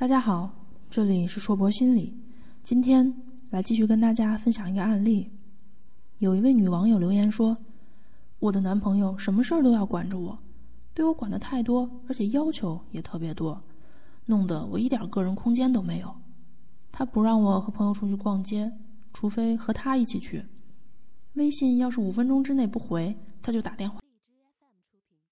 大家好，这里是硕博心理，今天来继续跟大家分享一个案例。有一位女网友留言说：“我的男朋友什么事儿都要管着我，对我管的太多，而且要求也特别多，弄得我一点个人空间都没有。他不让我和朋友出去逛街，除非和他一起去。微信要是五分钟之内不回，他就打电话。”